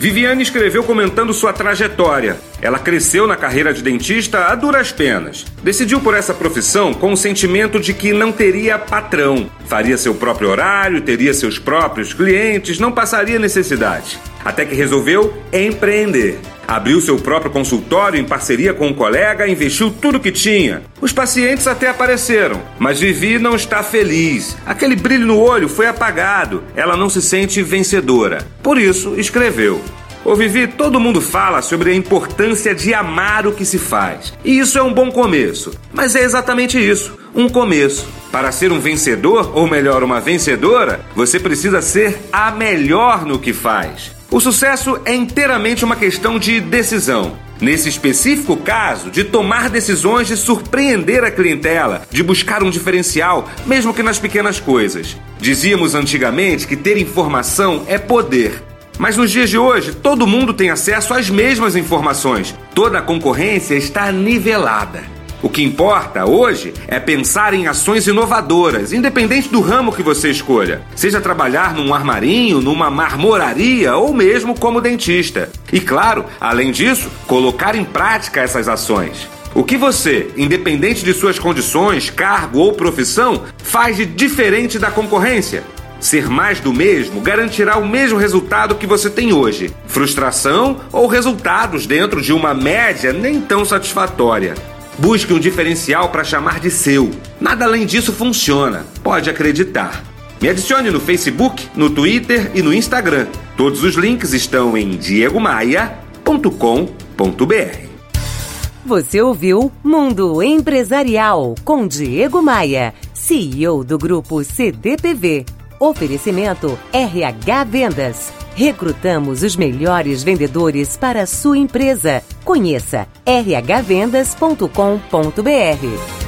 Viviane escreveu comentando sua trajetória. Ela cresceu na carreira de dentista a duras penas. Decidiu por essa profissão com o sentimento de que não teria patrão. Faria seu próprio horário, teria seus próprios clientes, não passaria necessidade. Até que resolveu empreender. Abriu seu próprio consultório em parceria com um colega investiu tudo que tinha. Os pacientes até apareceram, mas Vivi não está feliz. Aquele brilho no olho foi apagado. Ela não se sente vencedora. Por isso, escreveu: Ô Vivi, todo mundo fala sobre a importância de amar o que se faz. E isso é um bom começo. Mas é exatamente isso, um começo. Para ser um vencedor, ou melhor, uma vencedora, você precisa ser a melhor no que faz. O sucesso é inteiramente uma questão de decisão. Nesse específico caso, de tomar decisões de surpreender a clientela, de buscar um diferencial, mesmo que nas pequenas coisas. Dizíamos antigamente que ter informação é poder. Mas nos dias de hoje, todo mundo tem acesso às mesmas informações. Toda a concorrência está nivelada. O que importa hoje é pensar em ações inovadoras, independente do ramo que você escolha. Seja trabalhar num armarinho, numa marmoraria ou mesmo como dentista. E claro, além disso, colocar em prática essas ações. O que você, independente de suas condições, cargo ou profissão, faz de diferente da concorrência? Ser mais do mesmo garantirá o mesmo resultado que você tem hoje: frustração ou resultados dentro de uma média nem tão satisfatória. Busque um diferencial para chamar de seu. Nada além disso funciona, pode acreditar. Me adicione no Facebook, no Twitter e no Instagram. Todos os links estão em diegomaia.com.br. Você ouviu Mundo Empresarial com Diego Maia, CEO do grupo CDPV. Oferecimento RH Vendas. Recrutamos os melhores vendedores para a sua empresa. Conheça rhvendas.com.br.